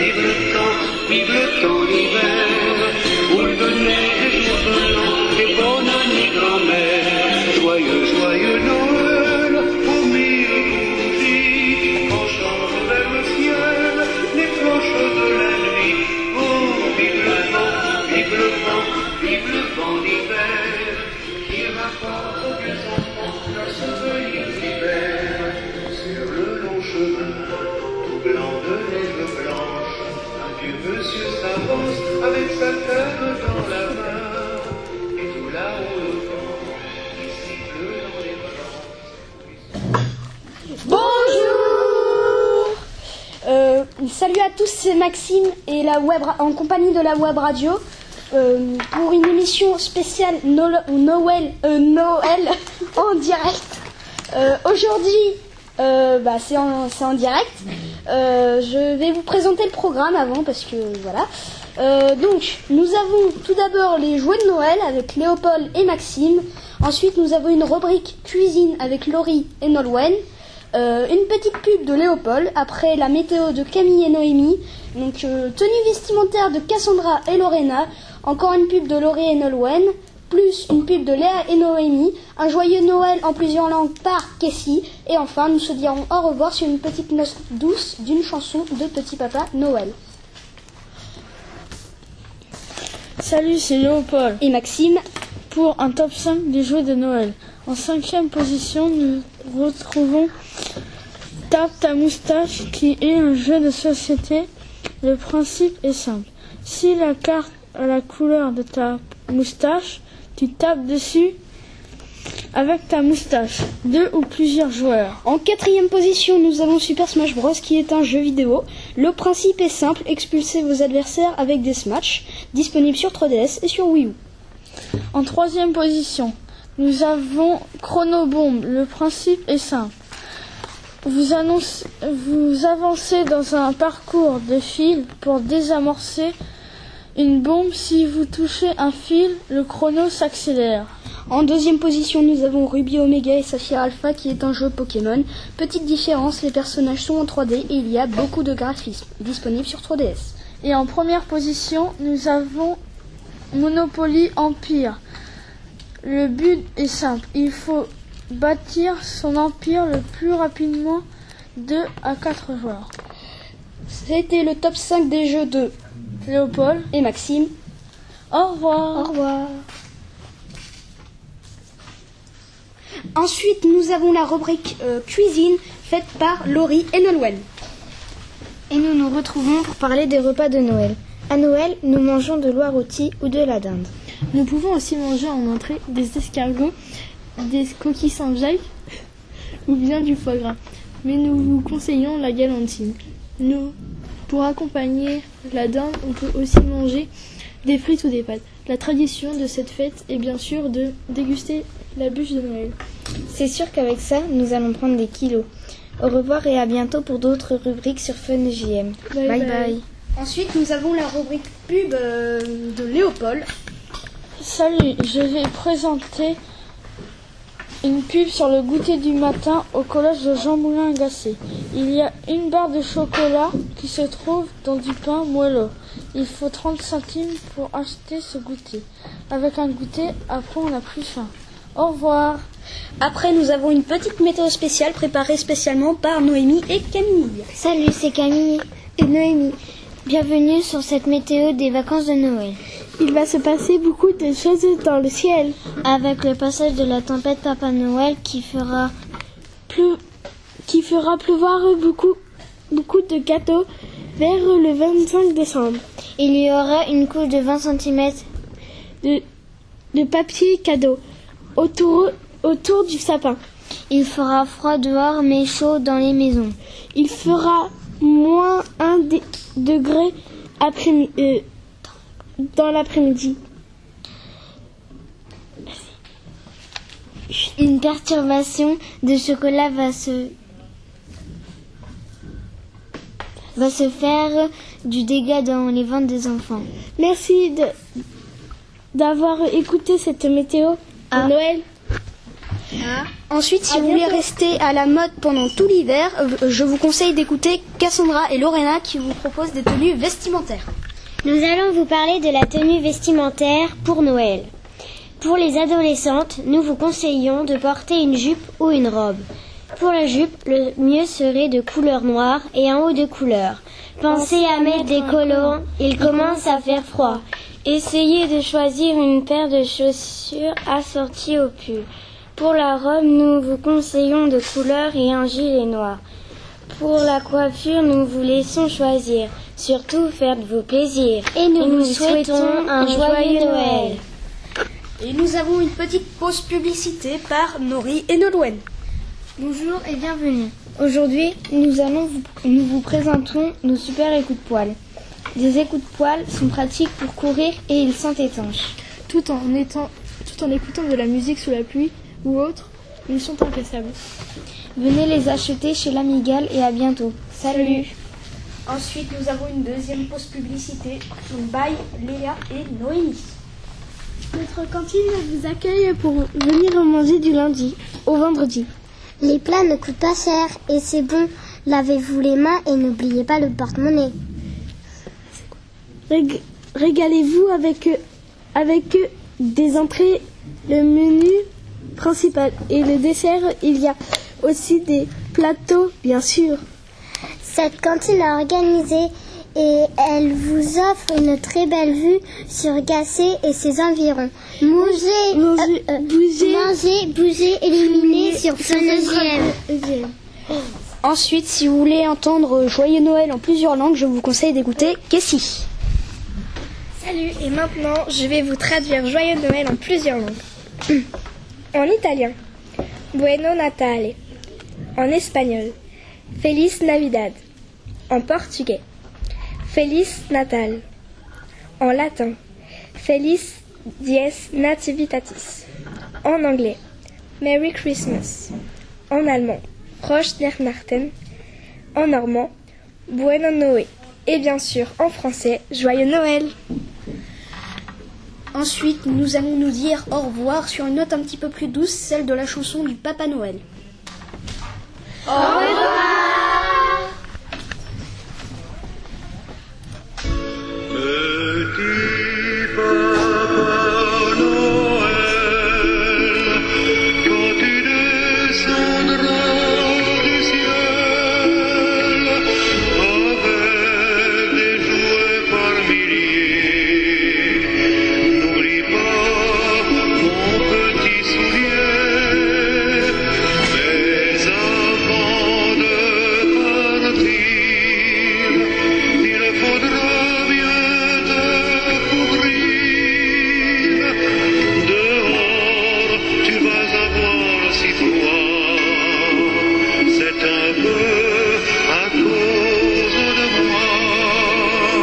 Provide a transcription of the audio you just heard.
自分と自分とリベンジ monsieur s'avance avec sa tête dans la main. Et tout le vent, qui siffle dans les. Bonjour euh, Salut à tous, c'est Maxime et la web en compagnie de la web radio euh, pour une émission spéciale No- Noël, euh, Noël en direct. Euh, Aujourd'hui, euh, bah, c'est en, en direct. Euh, je vais vous présenter le programme avant parce que voilà. Euh, donc, nous avons tout d'abord les jouets de Noël avec Léopold et Maxime. Ensuite, nous avons une rubrique cuisine avec Laurie et Nolwenn. Une petite pub de Léopold, après la météo de Camille et Noémie, donc tenue vestimentaire de Cassandra et Lorena, encore une pub de Laurie et Nolwenn, plus une pub de Léa et Noémie, un joyeux Noël en plusieurs langues par Kessie, et enfin nous se dirons au revoir sur une petite note douce d'une chanson de Petit Papa Noël. Salut, c'est Léopold Et Maxime, pour un top 5 des jouets de Noël. En cinquième position, nous retrouvons Tape ta moustache qui est un jeu de société. Le principe est simple. Si la carte a la couleur de ta moustache, tu tapes dessus avec ta moustache. Deux ou plusieurs joueurs. En quatrième position, nous avons Super Smash Bros qui est un jeu vidéo. Le principe est simple, expulsez vos adversaires avec des Smash, disponible sur 3DS et sur Wii U. En troisième position, nous avons Chronobombe. Le principe est simple. Vous avancez dans un parcours de fil pour désamorcer une bombe. Si vous touchez un fil, le chrono s'accélère. En deuxième position, nous avons Ruby Omega et Saphir Alpha qui est un jeu Pokémon. Petite différence, les personnages sont en 3D et il y a beaucoup de graphismes, disponible sur 3DS. Et en première position, nous avons Monopoly Empire. Le but est simple. Il faut bâtir son empire le plus rapidement 2 à 4 joueurs. C'était le top 5 des jeux de Léopold, et Maxime. au revoir. Au revoir. Ensuite, nous avons la rubrique euh, cuisine faite par Laurie et Nolwenn. Et nous nous retrouvons pour parler des repas de Noël. À Noël, nous mangeons de l'oie rôtie ou de la dinde. Nous pouvons aussi manger en entrée des escargots, des coquilles Saint-Jacques ou bien du foie gras. Mais nous vous conseillons la galantine. Nous, pour accompagner la dinde, on peut aussi manger des frites ou des pâtes. La tradition de cette fête est bien sûr de déguster la bûche de Noël. C'est sûr qu'avec ça, nous allons prendre des kilos. Au revoir et à bientôt pour d'autres rubriques sur Fun JM. Bye bye. bye. bye. Ensuite, nous avons la rubrique pub euh, de Léopold. Salut, je vais présenter une pub sur le goûter du matin au collège de Jean Moulin Agacé. Il y a une barre de chocolat qui se trouve dans du pain moelleux. Il faut 30 centimes pour acheter ce goûter. Avec un goûter, après on n'a plus faim. Au revoir. Après, nous avons une petite météo spéciale préparée spécialement par Noémie et Camille. Salut, c'est Camille et Noémie. Bienvenue sur cette météo des vacances de Noël. Il va se passer beaucoup de choses dans le ciel. Avec le passage de la tempête Papa Noël qui fera Plus, qui fera pleuvoir beaucoup, beaucoup de gâteaux vers le 25 décembre. il y aura une couche de 20 cm De, de papier cadeau autour, autour du sapin. Il fera froid dehors mais chaud dans les maisons. Il fera moins 1 dé- degré après, euh, dans l'après-midi. Une perturbation de chocolat va se va se faire du dégât dans les ventes des enfants. Merci de- d'avoir écouté cette météo de Ah. Noël. Ensuite, si vous voulez rester à la mode pendant tout l'hiver, euh, je vous conseille d'écouter Cassandra et Lorena qui vous proposent des tenues vestimentaires. Nous allons vous parler de la tenue vestimentaire pour Noël. Pour les adolescentes, nous vous conseillons de porter une jupe ou une robe. Pour la jupe, le mieux serait de couleur noire et un haut de couleur. Pensez à mettre des collants, il commence à faire froid. Essayez de choisir une paire de chaussures assorties au pull. Pour la robe, nous vous conseillons de couleur et un gilet noir. Pour la coiffure, nous vous laissons choisir. Surtout, faites-vous plaisir. Et nous, vous souhaitons un joyeux Noël. Et nous avons une petite pause publicité par Nori et Nolwenn. Bonjour et bienvenue. Aujourd'hui, nous allons vous, nous vous présentons nos super écoutes de poils. Des écoutes de poils sont pratiques pour courir et ils sont étanches. Tout en, étant, tout en écoutant de la musique sous la pluie ou autre, ils sont impassables. Venez les acheter chez l'Amigal et à bientôt. Salut. Ensuite, nous avons une deuxième pause publicité by Léa et Noémie. Notre cantine vous accueille pour venir manger du lundi au vendredi. Les plats ne coûtent pas cher et c'est bon. Lavez-vous les mains et n'oubliez pas le porte-monnaie. Rég- Régalez-vous avec, avec des entrées, le menu principal et le dessert. Il y a aussi des plateaux, bien sûr. Cette cantine est organisée et elle vous offre une très belle vue sur Gassé et ses environs. Mangez, Mangez, euh, euh, bougez. mangez, bougez, éliminez sur Fun Ensuite, si vous voulez entendre Joyeux Noël en plusieurs langues, je vous conseille d'écouter Kessie. Salut, et maintenant je vais vous traduire Joyeux Noël en plusieurs langues. En italien, Bueno Natale. En espagnol, Feliz Navidad. En portugais, Feliz Natal. En latin, Feliz Dies Nativitatis. En anglais, Merry Christmas. En allemand, Proche Weihnachten. En normand, Bueno Noé. Et bien sûr, en français, Joyeux Noël. Ensuite, nous allons nous dire au revoir sur une note un petit peu plus douce, celle de la chanson du Papa Noël. Au revoir.